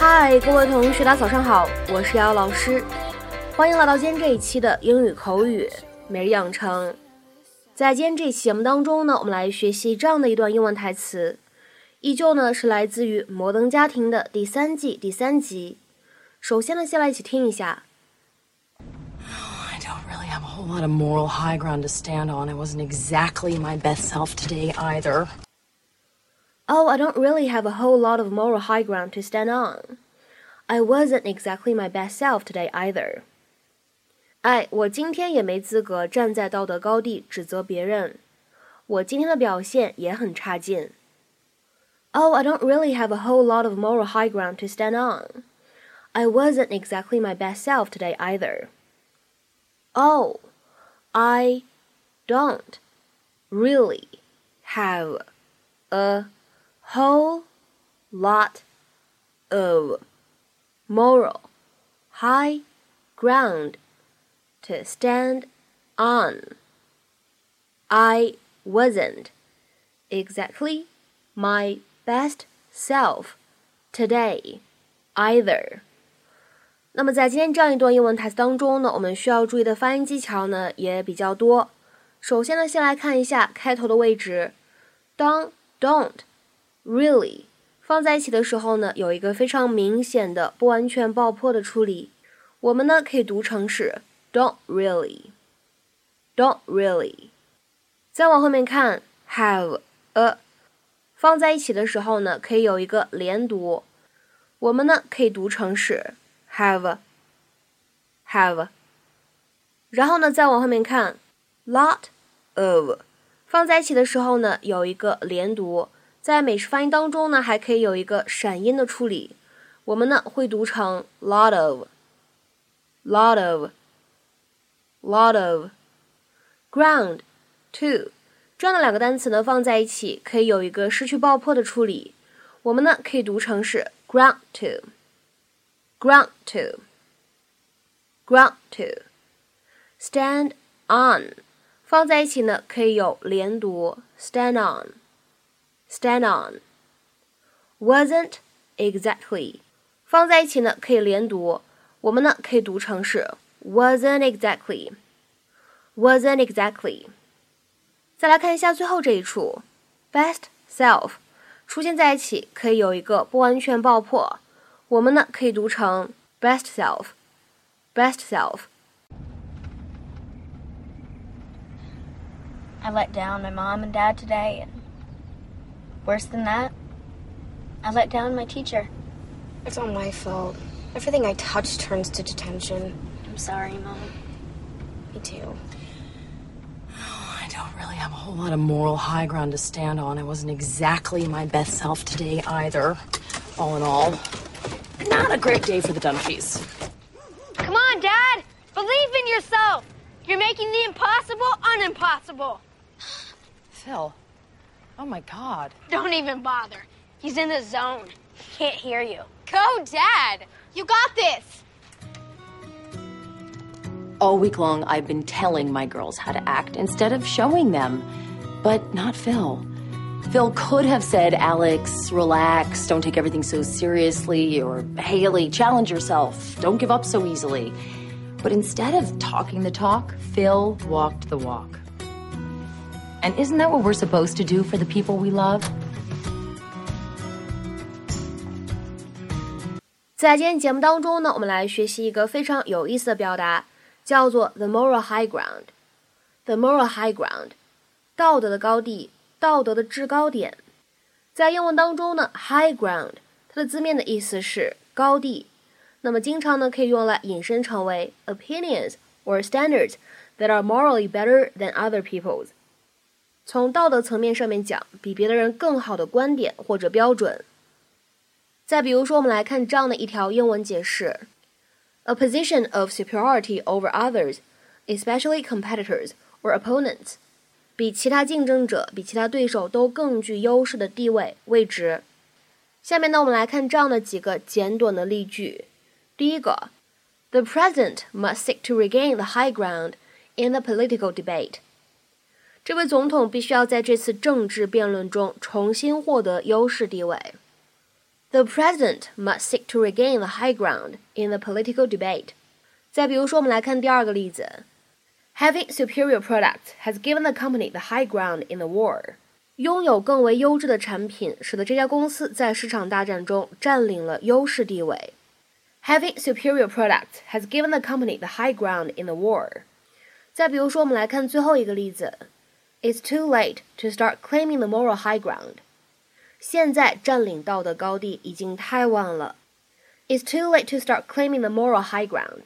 嗨，各位同学，大家早上好，我是瑶瑶老师，欢迎来到今天这一期的英语口语每日养成。在今天这一期节目当中呢，我们来学习这样的一段英文台词，依旧呢是来自于《摩登家庭》的第三季第三集。首先呢，先来一起听一下。I don't really have a whole lot of moral high ground to stand on. I wasn't exactly my best self today either. Oh, I don't really have a whole lot of moral high ground to stand on. I wasn't exactly my best self today either. 哎，我今天也没资格站在道德高地指责别人。我今天的表现也很差劲。Oh, I don't really have a whole lot of moral high ground to stand on. I wasn't exactly my best self today either. Oh, I don't really have a whole lot of moral high ground to stand on. I wasn't exactly my best self today either. 那么在今天这样一段英文台词当中呢，我们需要注意的发音技巧呢也比较多。首先呢，先来看一下开头的位置，当 don't really 放在一起的时候呢，有一个非常明显的不完全爆破的处理。我们呢可以读成是 don't really，don't really。再往后面看 have a 放在一起的时候呢，可以有一个连读。我们呢可以读成是 have have。然后呢再往后面看 lot of 放在一起的时候呢，有一个连读。在美式发音当中呢，还可以有一个闪音的处理，我们呢会读成 lot of，lot of，lot of。ground to 这样的两个单词呢放在一起，可以有一个失去爆破的处理，我们呢可以读成是 ground to，ground to，ground to。stand on 放在一起呢可以有连读 stand on。stand on wasn't exactly 放在一起呢可以连读，我们呢可以读成是 wasn't exactly wasn't exactly。再来看一下最后这一处 best self 出现在一起可以有一个不完全爆破，我们呢可以读成 best self best self。I let down my mom and dad today and Worse than that, I let down my teacher. It's all my fault. Everything I touch turns to detention. I'm sorry, Mom. Me too. I don't really have a whole lot of moral high ground to stand on. I wasn't exactly my best self today either. All in all, not a great day for the Dunphies. Come on, Dad! Believe in yourself! You're making the impossible unimpossible! Phil, Oh my god. Don't even bother. He's in the zone. He can't hear you. Go, Dad! You got this! All week long, I've been telling my girls how to act instead of showing them. But not Phil. Phil could have said, Alex, relax, don't take everything so seriously, or Haley, challenge yourself, don't give up so easily. But instead of talking the talk, Phil walked the walk. And isn't that what we're supposed to do for the people we love? 在今天节目当中呢，我们来学习一个非常有意思的表达，叫做 the moral high ground。the moral high ground，道德的高地，道德的制高点。在英文当中呢，high ground 它的字面的意思是高地，那么经常呢可以用来引申成为 opinions or standards that are morally better than other people's。 从道德层面上面讲，比别的人更好的观点或者标准。再比如说，我们来看这样的一条英文解释：a position of superiority over others, especially competitors or opponents，比其他竞争者、比其他对手都更具优势的地位、位置。下面呢，我们来看这样的几个简短的例句。第一个，The president must seek to regain the high ground in the political debate。这位总统必须要在这次政治辩论中重新获得优势地位。 The president must seek to regain the high ground in the political debate。再比如说，我们来看第二个例子：Having superior products has given the company the high ground in the war。拥有更为优质的产品，使得这家公司在市场大战中占领了优势地位。Having superior products has given the company the high ground in the war。再比如说，我们来看最后一个例子 ：It's too late to start claiming the moral high ground。现在占领道德高地已经太晚了。It's too late to start claiming the moral high ground。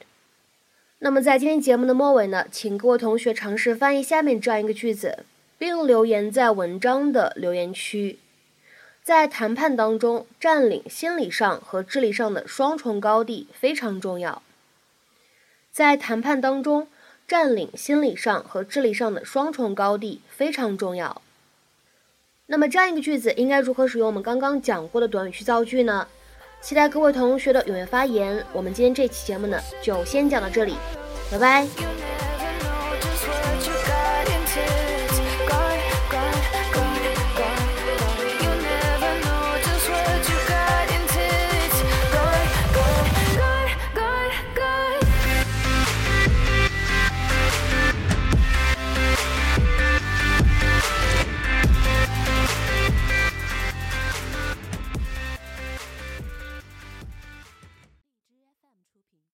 那么在今天节目的末尾呢，请各位同学尝试翻译下面这样一个句子，并留言在文章的留言区。在谈判当中，占领心理上和智力上的双重高地非常重要。在谈判当中，占领心理上和智力上的双重高地非常重要。那么这样一个句子应该如何使用我们刚刚讲过的短语去造句呢？期待各位同学的踊跃发言。我们今天这期节目呢，就先讲到这里，拜拜。